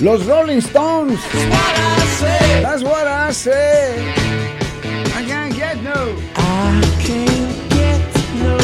Los Rolling Stones. That's what I say. I can't get no. I can't get no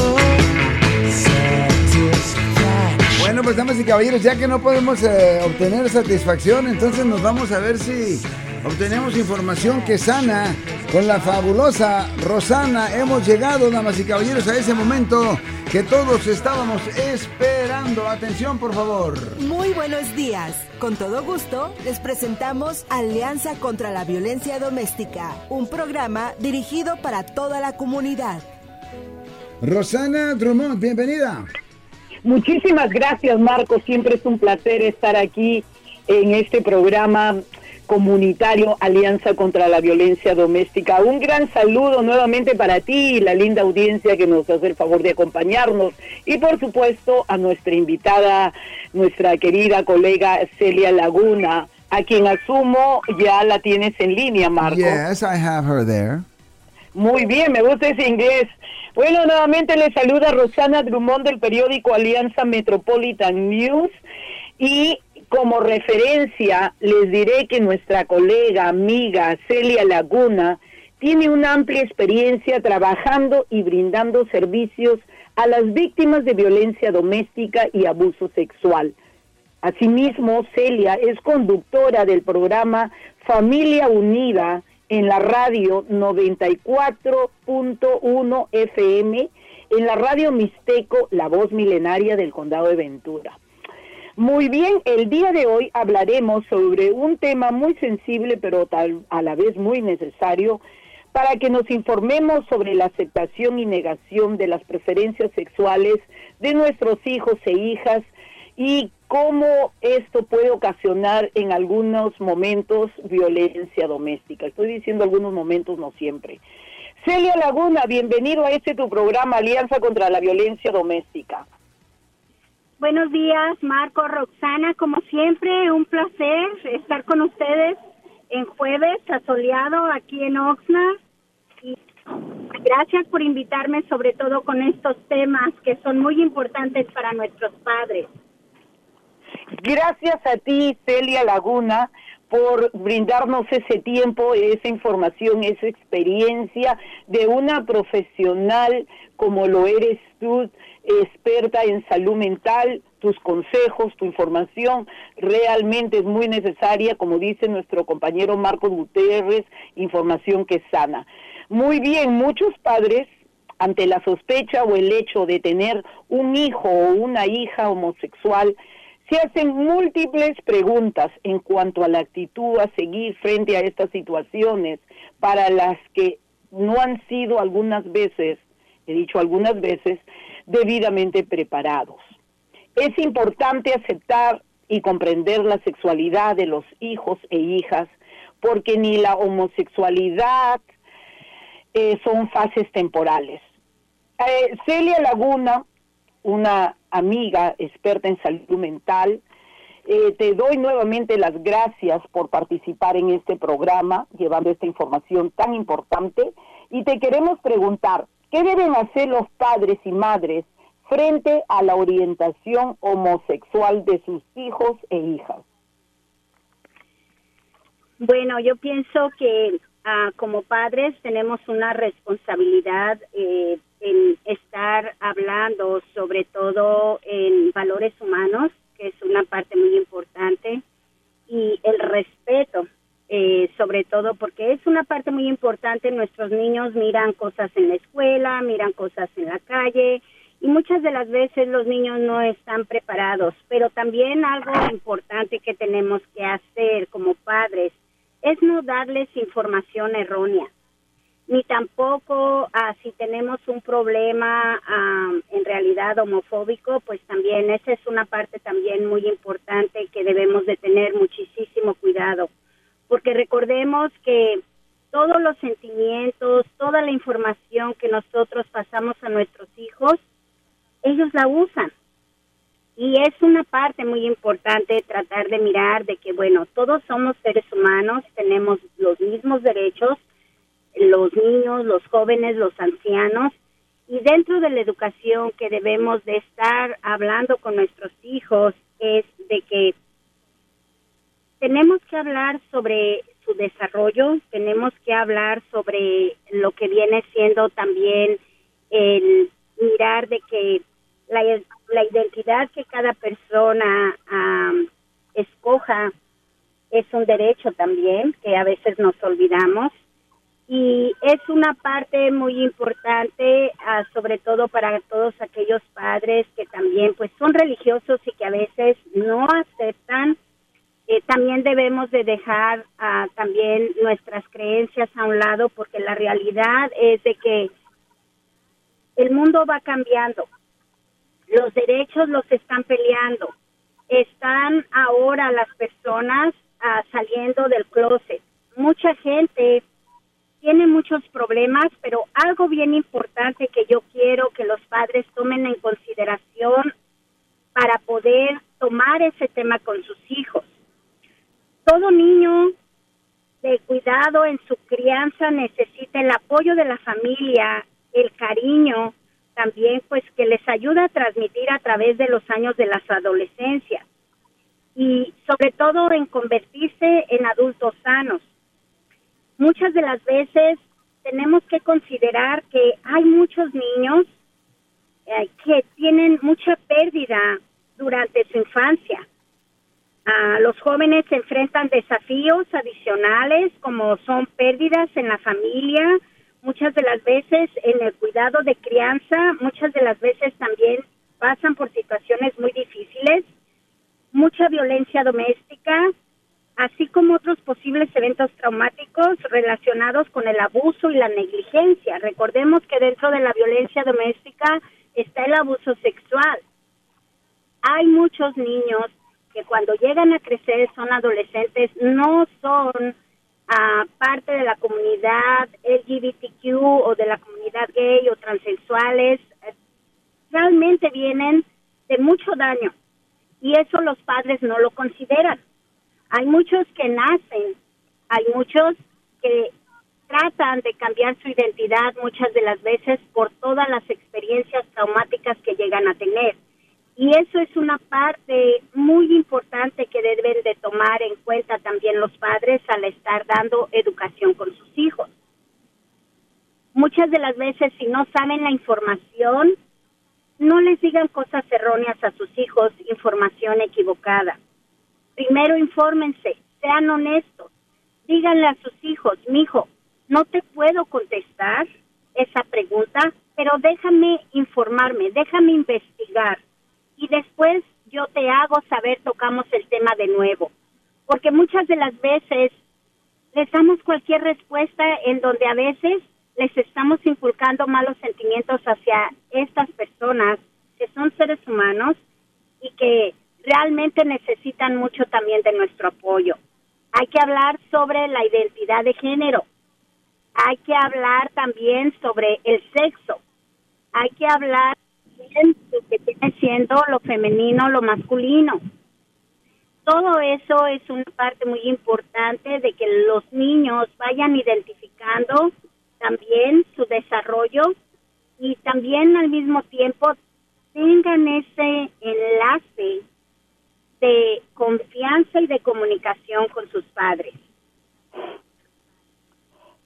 Bueno, pues damas y caballeros, ya que no podemos eh, obtener satisfacción, entonces nos vamos a ver si obtenemos información que sana con la fabulosa Rosana. Hemos llegado, damas y caballeros, a ese momento que todos estábamos esperando. Atención, por favor. Muy buenos días. Con todo gusto, les presentamos Alianza contra la Violencia Doméstica, un programa dirigido para toda la comunidad. Rosana Drummond, bienvenida. Muchísimas gracias, Marco. Siempre es un placer estar aquí en este programa comunitario Alianza contra la Violencia Doméstica. Un gran saludo nuevamente para ti y la linda audiencia que nos hace el favor de acompañarnos y por supuesto a nuestra invitada, nuestra querida colega Celia Laguna, a quien asumo ya la tienes en línea, Marco. Yes, I have her there. Muy bien, me gusta ese inglés. Bueno, nuevamente le saluda Rosana Drummond del periódico Alianza Metropolitan News y como referencia, les diré que nuestra colega, amiga Celia Laguna, tiene una amplia experiencia trabajando y brindando servicios a las víctimas de violencia doméstica y abuso sexual. Asimismo, Celia es conductora del programa Familia Unida en la radio 94.1 FM, en la radio Mixteco, la voz milenaria del condado de Ventura. Muy bien, el día de hoy hablaremos sobre un tema muy sensible, pero tal, a la vez muy necesario, para que nos informemos sobre la aceptación y negación de las preferencias sexuales de nuestros hijos e hijas y cómo esto puede ocasionar en algunos momentos violencia doméstica. Estoy diciendo algunos momentos, no siempre. Celia Laguna, bienvenido a este tu programa Alianza contra la Violencia Doméstica. Buenos días, Marco, Roxana, como siempre, un placer estar con ustedes en jueves asoleado aquí en Oxnard. Y gracias por invitarme, sobre todo con estos temas que son muy importantes para nuestros padres. Gracias a ti, Celia Laguna, por brindarnos ese tiempo, esa información, esa experiencia de una profesional como lo eres tú experta en salud mental, tus consejos, tu información realmente es muy necesaria, como dice nuestro compañero Marcos Gutiérrez, información que sana. Muy bien, muchos padres ante la sospecha o el hecho de tener un hijo o una hija homosexual, se hacen múltiples preguntas en cuanto a la actitud a seguir frente a estas situaciones para las que no han sido algunas veces, he dicho algunas veces, debidamente preparados. Es importante aceptar y comprender la sexualidad de los hijos e hijas, porque ni la homosexualidad eh, son fases temporales. Eh, Celia Laguna, una amiga experta en salud mental, eh, te doy nuevamente las gracias por participar en este programa, llevando esta información tan importante, y te queremos preguntar, ¿Qué deben hacer los padres y madres frente a la orientación homosexual de sus hijos e hijas? Bueno, yo pienso que ah, como padres tenemos una responsabilidad eh, en estar hablando sobre todo en valores humanos, que es una parte muy importante, y el respeto eh, sobre todo porque es una parte muy importante. Nuestros niños miran cosas en la escuela, miran cosas en la calle y muchas de las veces los niños no están preparados. Pero también algo importante que tenemos que hacer como padres es no darles información errónea ni tampoco ah, si tenemos un problema ah, en realidad homofóbico, pues también esa es una parte también muy importante que debemos de tener muchísimo cuidado porque recordemos que todos los sentimientos, toda la información que nosotros pasamos a nuestros hijos, ellos la usan. Y es una parte muy importante tratar de mirar de que, bueno, todos somos seres humanos, tenemos los mismos derechos, los niños, los jóvenes, los ancianos, y dentro de la educación que debemos de estar hablando con nuestros hijos es de que tenemos que hablar sobre su desarrollo, tenemos que hablar sobre lo que viene siendo también el mirar de que la, la identidad que cada persona escoja es un derecho también, que a veces nos olvidamos. Y es una parte muy importante, ah, sobre todo para todos aquellos padres que también pues son religiosos y que a veces no aceptan eh, también debemos de dejar ah, también nuestras creencias a un lado porque la realidad es de que el mundo va cambiando, los derechos los están peleando, están ahora las personas ah, saliendo del closet. Mucha gente tiene muchos problemas, pero algo bien importante que yo quiero que los padres tomen en consideración para poder tomar ese tema con sus hijos todo niño de cuidado en su crianza necesita el apoyo de la familia, el cariño, también pues que les ayuda a transmitir a través de los años de las adolescencias y sobre todo en convertirse en adultos sanos. Muchas de las veces tenemos que considerar que hay muchos niños eh, que tienen mucha pérdida durante su infancia los jóvenes se enfrentan desafíos adicionales como son pérdidas en la familia, muchas de las veces en el cuidado de crianza, muchas de las veces también pasan por situaciones muy difíciles, mucha violencia doméstica, así como otros posibles eventos traumáticos relacionados con el abuso y la negligencia. Recordemos que dentro de la violencia doméstica está el abuso sexual. Hay muchos niños que cuando llegan a crecer son adolescentes, no son ah, parte de la comunidad LGBTQ o de la comunidad gay o transexuales, realmente vienen de mucho daño y eso los padres no lo consideran. Hay muchos que nacen, hay muchos que tratan de cambiar su identidad muchas de las veces por todas las experiencias traumáticas que llegan a tener. Y eso es una parte muy importante que deben de tomar en cuenta también los padres al estar dando educación con sus hijos. Muchas de las veces si no saben la información, no les digan cosas erróneas a sus hijos, información equivocada. Primero infórmense, sean honestos. Díganle a sus hijos, mi hijo, no te puedo contestar esa pregunta, pero déjame informarme, déjame investigar y después yo te hago saber, tocamos el tema de nuevo. Porque muchas de las veces les damos cualquier respuesta en donde a veces les estamos inculcando malos sentimientos hacia estas personas que son seres humanos y que realmente necesitan mucho también de nuestro apoyo. Hay que hablar sobre la identidad de género. Hay que hablar también sobre el sexo. Hay que hablar lo que viene siendo lo femenino, lo masculino. Todo eso es una parte muy importante de que los niños vayan identificando también su desarrollo y también al mismo tiempo tengan ese enlace de confianza y de comunicación con sus padres.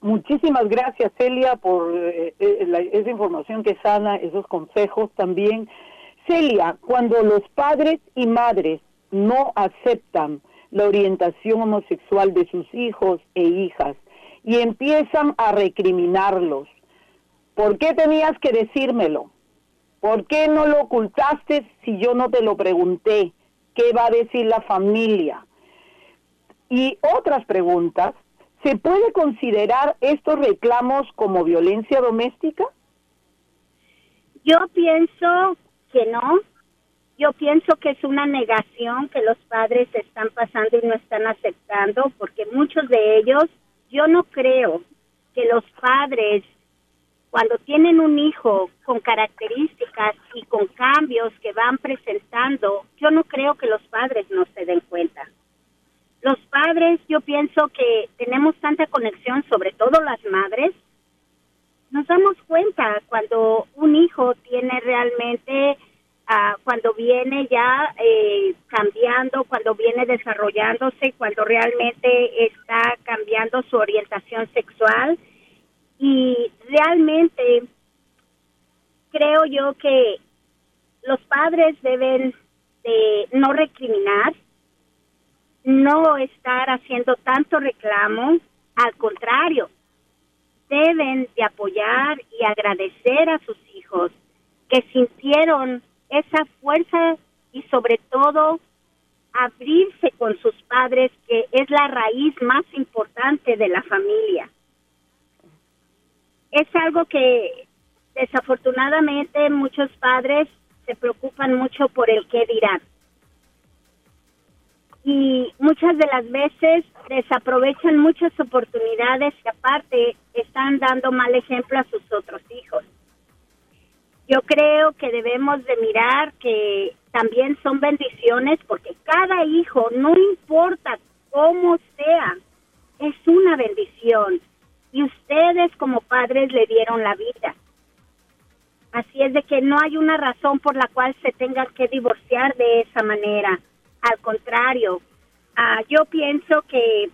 Muchísimas gracias, Celia, por eh, eh, esa información que sana, esos consejos también. Celia, cuando los padres y madres no aceptan la orientación homosexual de sus hijos e hijas y empiezan a recriminarlos, ¿por qué tenías que decírmelo? ¿Por qué no lo ocultaste si yo no te lo pregunté? ¿Qué va a decir la familia? Y otras preguntas ¿Se puede considerar estos reclamos como violencia doméstica? Yo pienso que no. Yo pienso que es una negación que los padres están pasando y no están aceptando, porque muchos de ellos, yo no creo que los padres, cuando tienen un hijo con características y con cambios que van presentando, yo no creo que los padres no se den cuenta los padres, yo pienso que tenemos tanta conexión, sobre todo las madres, nos damos cuenta cuando un hijo tiene realmente, ah, cuando viene ya eh, cambiando, cuando viene desarrollándose, cuando realmente está cambiando su orientación sexual. Y realmente creo yo que los padres deben de no recriminar, no estar haciendo tanto reclamo, al contrario, deben de apoyar y agradecer a sus hijos que sintieron esa fuerza y sobre todo abrirse con sus padres, que es la raíz más importante de la familia. Es algo que desafortunadamente muchos padres se preocupan mucho por el qué dirán. Y muchas de las veces desaprovechan muchas oportunidades que aparte están dando mal ejemplo a sus otros hijos. Yo creo que debemos de mirar que también son bendiciones porque cada hijo, no importa cómo sea, es una bendición. Y ustedes como padres le dieron la vida. Así es de que no hay una razón por la cual se tenga que divorciar de esa manera. Al contrario, ah, yo pienso que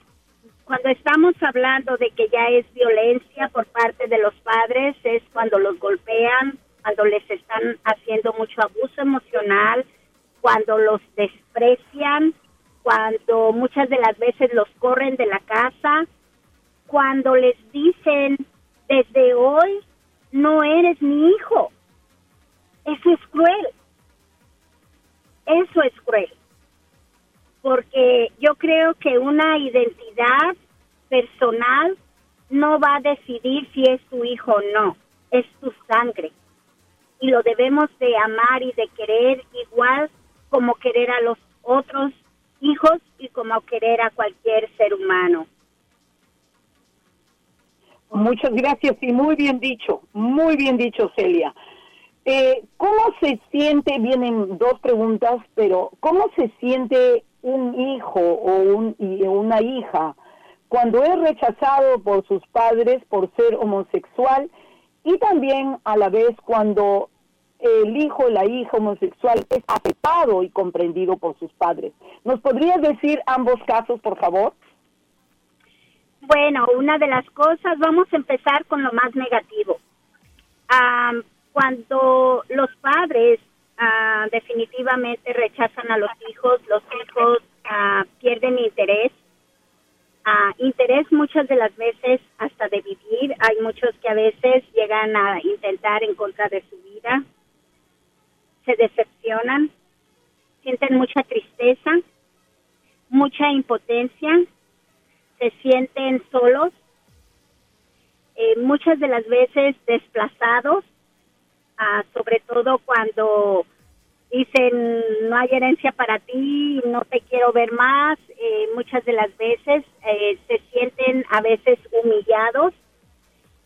cuando estamos hablando de que ya es violencia por parte de los padres, es cuando los golpean, cuando les están haciendo mucho abuso emocional, cuando los desprecian, cuando muchas de las veces los corren de la casa, cuando les dicen, desde hoy no eres mi hijo. Eso es cruel. Eso es cruel. Porque yo creo que una identidad personal no va a decidir si es tu hijo o no. Es tu sangre. Y lo debemos de amar y de querer igual como querer a los otros hijos y como querer a cualquier ser humano. Muchas gracias y muy bien dicho, muy bien dicho Celia. Eh, ¿Cómo se siente, vienen dos preguntas, pero ¿cómo se siente un hijo o un, una hija cuando es rechazado por sus padres por ser homosexual y también a la vez cuando el hijo o la hija homosexual es aceptado y comprendido por sus padres? ¿Nos podrías decir ambos casos, por favor? Bueno, una de las cosas, vamos a empezar con lo más negativo. cuando los padres ah, definitivamente rechazan a los hijos, los hijos ah, pierden interés. Ah, interés muchas de las veces hasta de vivir. Hay muchos que a veces llegan a intentar en contra de su vida. Se decepcionan, sienten mucha tristeza, mucha impotencia se sienten solos, eh, muchas de las veces desplazados, ah, sobre todo cuando dicen no hay herencia para ti, no te quiero ver más, eh, muchas de las veces eh, se sienten a veces humillados.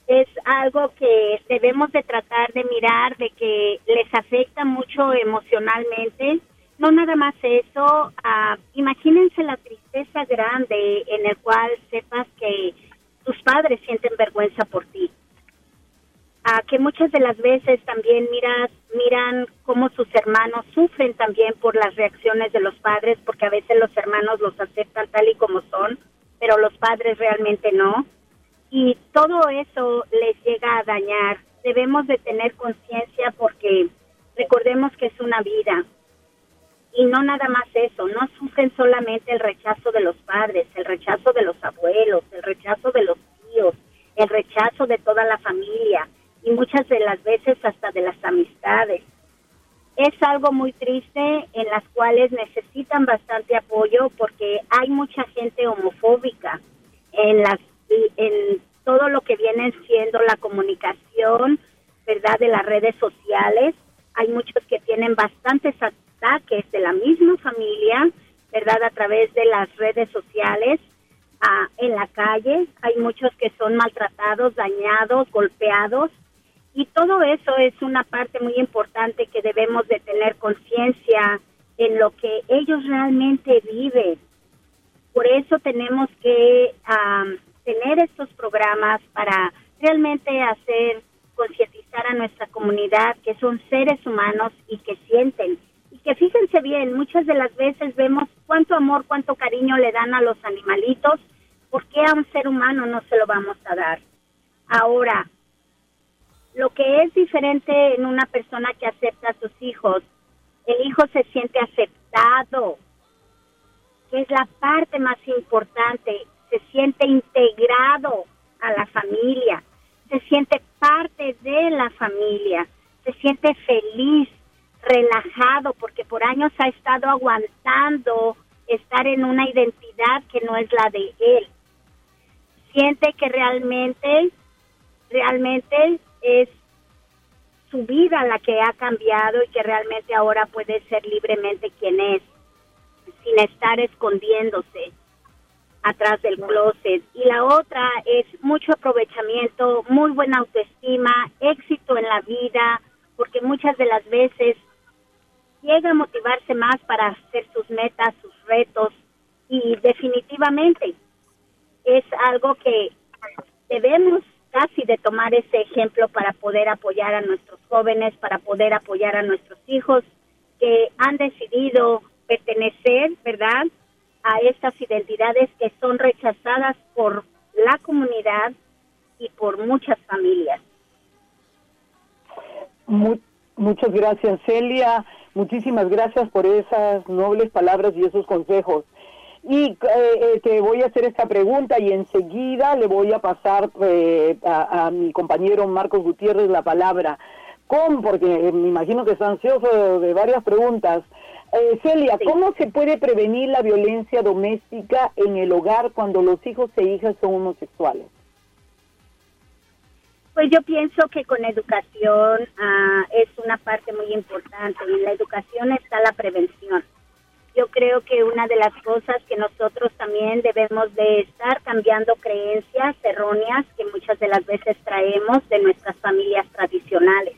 Es algo que debemos de tratar de mirar, de que les afecta mucho emocionalmente no nada más eso, uh, imagínense la tristeza grande en el cual sepas que tus padres sienten vergüenza por ti. Que muchas de las veces también miras, miran cómo sus hermanos sufren también por las reacciones de los padres, porque a veces los hermanos los aceptan tal y como son, pero los padres realmente no. Y todo eso les llega a dañar. Debemos de tener conciencia porque recordemos que es una vida, y no nada más eso, no sufren solamente el rechazo de los padres, el rechazo de los abuelos, el rechazo de los tíos, el rechazo de toda la familia y muchas de las veces hasta de las amistades. Es algo muy triste en las cuales necesitan bastante apoyo porque hay mucha gente homofóbica en las en todo lo que viene siendo la comunicación, ¿verdad? De las redes sociales. Hay muchos que tienen bastantes ataques de la misma familia, ¿verdad? A través de las redes sociales, ah, en la calle. Hay muchos que son maltratados, dañados, golpeados. Y todo eso es una parte muy importante que debemos de tener conciencia en lo que ellos realmente viven. Por eso tenemos que tener estos programas para realmente hacer concientizar a nuestra comunidad que son seres humanos y que sienten que fíjense bien, muchas de las veces vemos cuánto amor, cuánto cariño le dan a los animalitos, ¿por qué a un ser humano no se lo vamos a dar? Ahora, lo que es diferente en una persona que acepta a sus hijos, el hijo se siente aceptado, que es la parte más importante, se siente integrado a la familia, se siente parte de la familia, se siente feliz, relajado, porque por años ha estado aguantando estar en una identidad que no es la de él. Siente que realmente, realmente es su vida la que ha cambiado y que realmente ahora puede ser libremente quien es, sin estar escondiéndose atrás del closet. Y la otra es mucho aprovechamiento, muy buena autoestima, éxito en la vida, porque muchas de las veces llega a motivarse más para hacer sus metas, sus retos y definitivamente es algo que debemos casi de tomar ese ejemplo para poder apoyar a nuestros jóvenes, para poder apoyar a nuestros hijos que han decidido pertenecer, ¿verdad?, a estas identidades que son rechazadas por la comunidad y por muchas familias. muchas gracias, Celia. Muchísimas gracias por esas nobles palabras y esos consejos. Y eh, eh, te voy a hacer esta pregunta y enseguida le voy a pasar eh, a, mi compañero Marcos Gutiérrez la palabra. ¿Cómo? Porque me imagino que está ansioso de, varias preguntas. Celia, ¿cómo se puede prevenir la violencia doméstica en el hogar cuando los hijos e hijas son homosexuales? Pues yo pienso que con educación ah, es una parte muy importante. En la educación está la prevención yo creo que una de las cosas que nosotros también debemos de estar cambiando creencias erróneas que muchas de las veces traemos de nuestras familias tradicionales.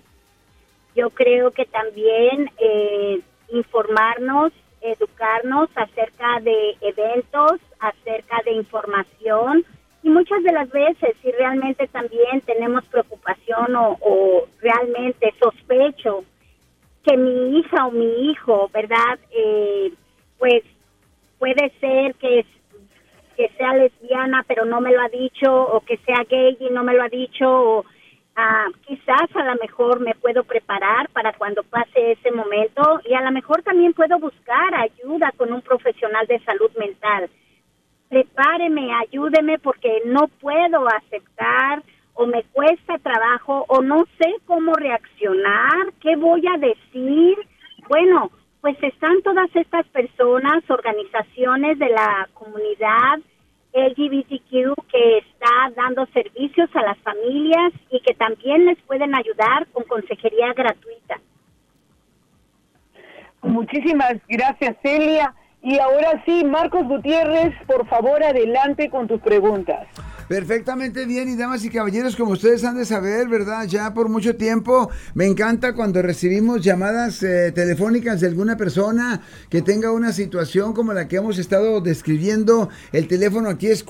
Yo creo que también eh, informarnos, educarnos acerca de eventos, acerca de información y muchas de las veces si realmente también tenemos preocupación o, o realmente sospecho que mi hija o mi hijo, ¿verdad? Eh, pues puede ser que, que sea lesbiana pero no me lo ha dicho o que sea gay y no me lo ha dicho o ah, quizás a lo mejor me puedo preparar para cuando pase ese momento y a lo mejor también puedo buscar ayuda con un profesional de salud mental. Prepáreme, ayúdeme porque no puedo aceptar o me cuesta trabajo o no sé cómo reaccionar, qué voy a decir. Bueno, pues están todas estas personas, organizaciones de la comunidad LGBTQ que está dando servicios a las familias y que también les pueden ayudar con consejería gratuita. Muchísimas gracias, Celia. Y ahora sí, Marcos Gutiérrez, por favor, adelante con tus preguntas. Perfectamente bien y damas y caballeros, como ustedes han de saber, ¿verdad? Ya por mucho tiempo me encanta cuando recibimos llamadas eh, telefónicas de alguna persona que tenga una situación como la que hemos estado describiendo. El teléfono aquí es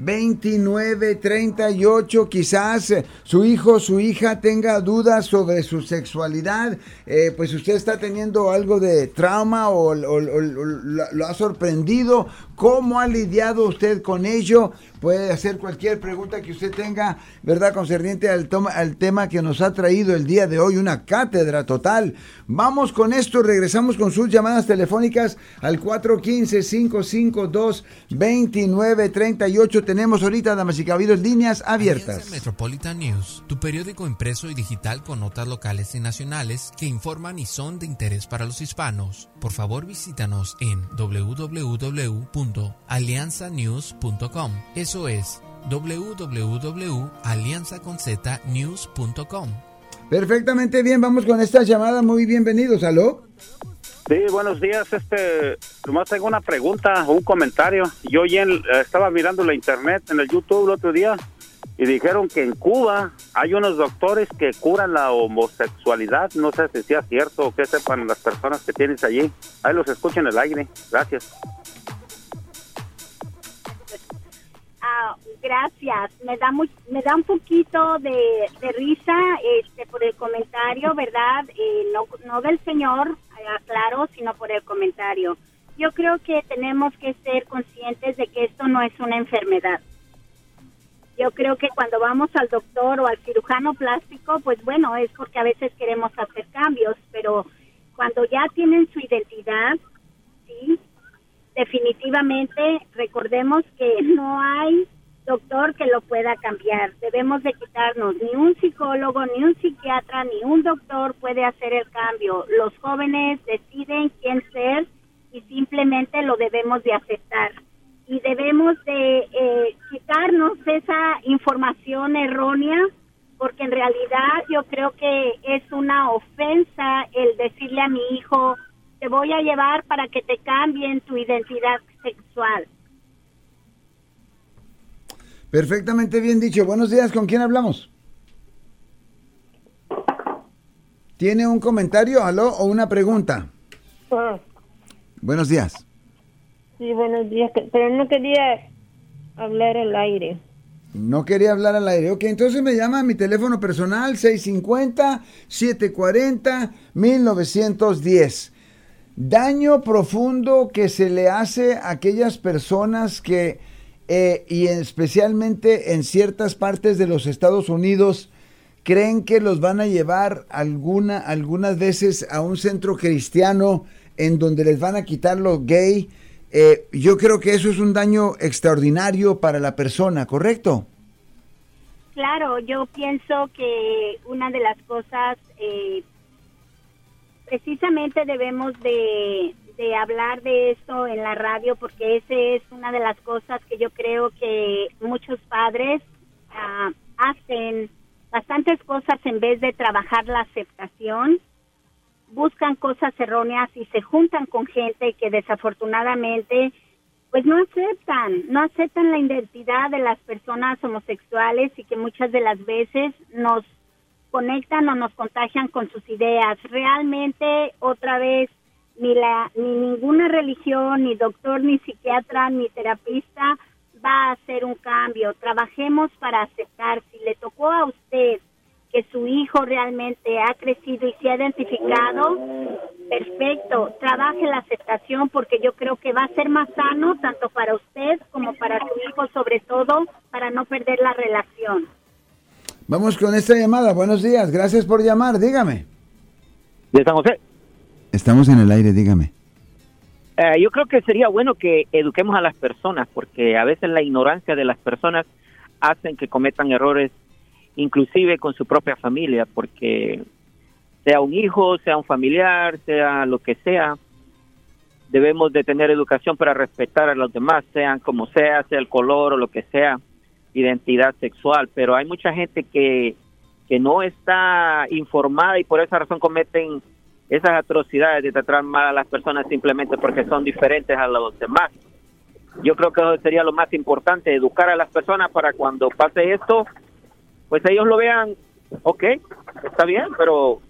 415-552-2938. Quizás eh, su hijo, su hija tenga dudas sobre su sexualidad, eh, pues usted está teniendo algo de trauma o, lo ha sorprendido. ¿Cómo ¿Cómo ha lidiado usted con ello? Puede hacer cualquier pregunta que usted tenga, ¿verdad? Concerniente al, al tema que nos ha traído el día de hoy, una cátedra total. Vamos con esto, regresamos con sus llamadas telefónicas al 415-552-2938. Tenemos ahorita, damas y caballeros, líneas abiertas. Metropolitan News, tu periódico impreso y digital con notas locales y nacionales que informan y son de interés para los hispanos. Por favor, visítanos en www alianzanews.com. Eso es www.alianzaconznews.com. Perfectamente bien, vamos con esta llamada. Muy bienvenidos, ¿aló? Sí, buenos días. Este, nomás tengo una pregunta o un comentario. Yo estaba mirando la internet en el YouTube el otro día y dijeron que en Cuba hay unos doctores que curan la homosexualidad. No sé si sea cierto o qué sepan las personas que tienes allí. Ahí los escucho en el aire. Gracias. Gracias. Me da muy, me da un poquito de, risa este por el comentario, ¿verdad? Eh, no, del señor, eh, aclaro, sino por el comentario. Yo creo que tenemos que ser conscientes de que esto no es una enfermedad. Yo creo que cuando vamos al doctor o al cirujano plástico, pues bueno, es porque a veces queremos hacer cambios, pero cuando ya tienen su identidad, sí, definitivamente recordemos que no hay doctor que lo pueda cambiar. Debemos de quitarnos, ni un psicólogo, ni un psiquiatra, ni un doctor puede hacer el cambio. Los jóvenes deciden quién ser y simplemente lo debemos de aceptar. Y debemos de eh, quitarnos esa información errónea porque en realidad yo creo que es una ofensa el decirle a mi hijo, te voy a llevar para que te cambien tu identidad sexual. Perfectamente bien dicho. Buenos días, ¿con quién hablamos? ¿Tiene un comentario, aló, o una pregunta? Ah. Buenos días. Sí, buenos días, pero no quería hablar al aire. No quería hablar al aire. Ok, entonces me llama a mi teléfono personal 650-740-1910 daño profundo que se le hace a aquellas personas que, eh, y especialmente en ciertas partes de los Estados Unidos, creen que los van a llevar alguna, algunas veces a un centro cristiano en donde les van a quitar lo gay. Eh, yo creo que eso es un daño extraordinario para la persona, ¿correcto? Claro, yo pienso que una de las cosas eh, precisamente debemos de, hablar de esto en la radio porque esa es una de las cosas que yo creo que muchos padres ah, hacen bastantes cosas en vez de trabajar la aceptación buscan cosas erróneas y se juntan con gente que desafortunadamente pues no aceptan, no aceptan la identidad de las personas homosexuales y que muchas de las veces nos conectan o nos contagian con sus ideas. Realmente, otra vez, ni, la, ni ninguna religión, ni doctor, ni psiquiatra, ni terapista va a hacer un cambio. Trabajemos para aceptar. Si le tocó a usted que su hijo realmente ha crecido y se ha identificado, perfecto. Trabaje la aceptación porque yo creo que va a ser más sano tanto para usted como para su hijo, sobre todo para no perder la relación. Vamos con esta llamada. Buenos días. Gracias por llamar. Dígame. ¿De San José? Estamos en el aire. Dígame. Eh, yo creo que sería bueno que eduquemos a las personas porque a veces la ignorancia de las personas hacen que cometan errores inclusive con su propia familia porque sea un hijo, sea un familiar, sea lo que sea, debemos de tener educación para respetar a los demás, sean como sea, sea el color o lo que sea identidad sexual, pero hay mucha gente que, que no está informada y por esa razón cometen esas atrocidades de tratar mal a las personas simplemente porque son diferentes a los demás. Yo creo que eso sería lo más importante, educar a las personas para cuando pase esto, pues ellos lo vean, ok, está bien, pero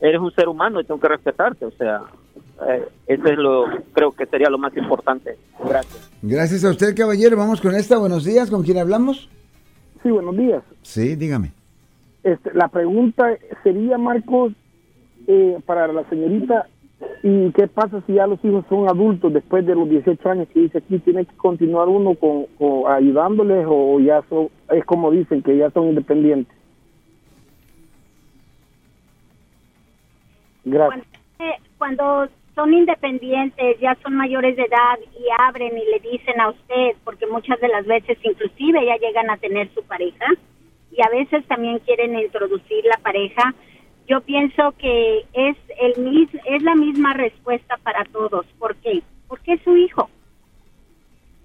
eres un ser humano y tengo que respetarte, o sea, eh, eso es lo, creo que sería lo más importante. Gracias. Gracias a usted, caballero. Vamos con esta. Buenos días. ¿Con quién hablamos? Sí, buenos días. Sí, dígame. Este, la pregunta sería, Marcos, eh, para la señorita, ¿y qué pasa si ya los hijos son adultos después de los 18 años que dice aquí? ¿Tiene que continuar uno con, ayudándoles o ya son, es como dicen, que ya son independientes? Gracias. cuando son independientes, ya son mayores de edad y abren y le dicen a usted, porque muchas de las veces inclusive ya llegan a tener su pareja y a veces también quieren introducir la pareja. Yo pienso que es el es la misma respuesta para todos. ¿Por qué? Porque es su hijo.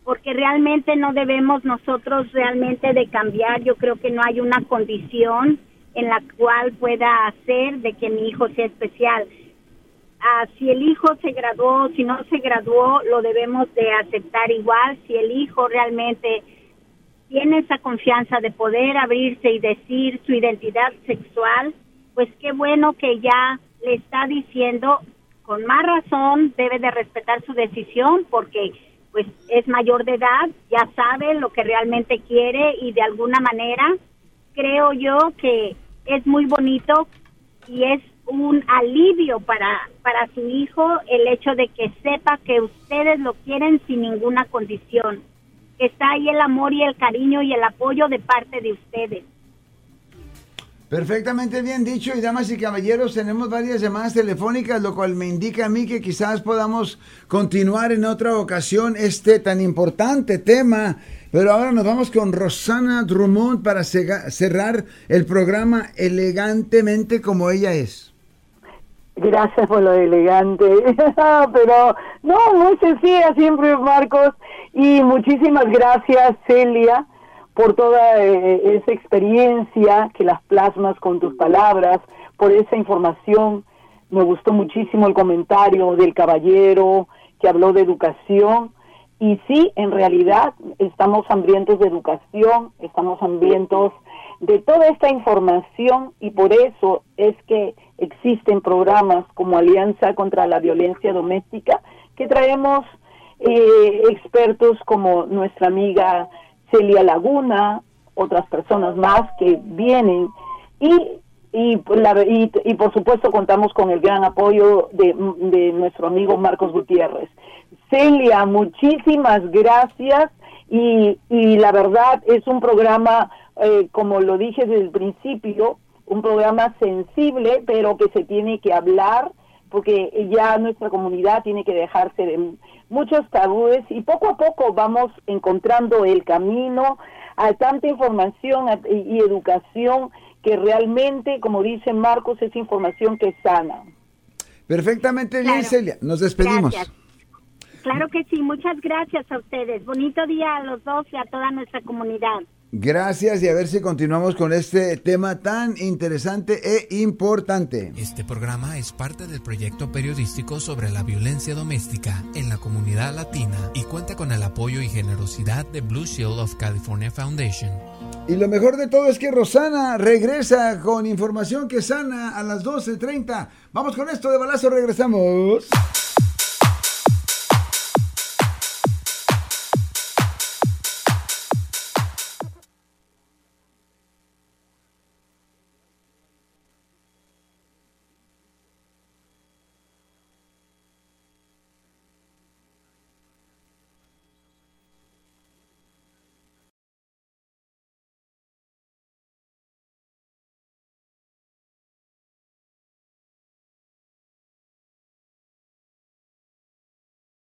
Porque realmente no debemos nosotros realmente de cambiar. Yo creo que no hay una condición en la cual pueda hacer de que mi hijo sea especial Ah, si el hijo se graduó, si no se graduó, lo debemos de aceptar igual. Si el hijo realmente tiene esa confianza de poder abrirse y decir su identidad sexual, pues qué bueno que ya le está diciendo con más razón debe de respetar su decisión porque pues es mayor de edad, ya sabe lo que realmente quiere y de alguna manera creo yo que es muy bonito y es un alivio para, para su hijo el hecho de que sepa que ustedes lo quieren sin ninguna condición, que está ahí el amor y el cariño y el apoyo de parte de ustedes. Perfectamente bien dicho y damas y caballeros, tenemos varias llamadas telefónicas, lo cual me indica a mí que quizás podamos continuar en otra ocasión este tan importante tema. Pero ahora nos vamos con Rosana Drummond para cerrar el programa elegantemente como ella es. Gracias por lo elegante, pero no, muy sencilla siempre Marcos y muchísimas gracias Celia por toda eh, esa experiencia que las plasmas con tus palabras, por esa información. Me gustó muchísimo el comentario del caballero que habló de educación. Y sí, en realidad estamos hambrientos de educación, estamos hambrientos de toda esta información y por eso es que existen programas como Alianza contra la Violencia Doméstica que traemos eh, expertos como nuestra amiga Celia Laguna, otras personas más que vienen y y, y, por supuesto contamos con el gran apoyo de, de, nuestro amigo Marcos Gutiérrez. Celia, muchísimas gracias y, y la verdad es un programa, eh, como lo dije desde el principio, un programa sensible, pero que se tiene que hablar porque ya nuestra comunidad tiene que dejarse de muchos tabúes y poco a poco vamos encontrando el camino a tanta información y educación que realmente, como dice Marcos, es información que sana. Perfectamente bien, Celia. Nos despedimos. Claro que sí, muchas gracias a ustedes. Bonito día a los dos y a toda nuestra comunidad. Gracias y a ver si continuamos con este tema tan interesante e importante. Este programa es parte del proyecto periodístico sobre la violencia doméstica en la comunidad latina y cuenta con el apoyo y generosidad de Blue Shield of California Foundation. Y lo mejor de todo es que Rosana regresa con información que sana a las 12.30. Vamos con esto de balazo, regresamos.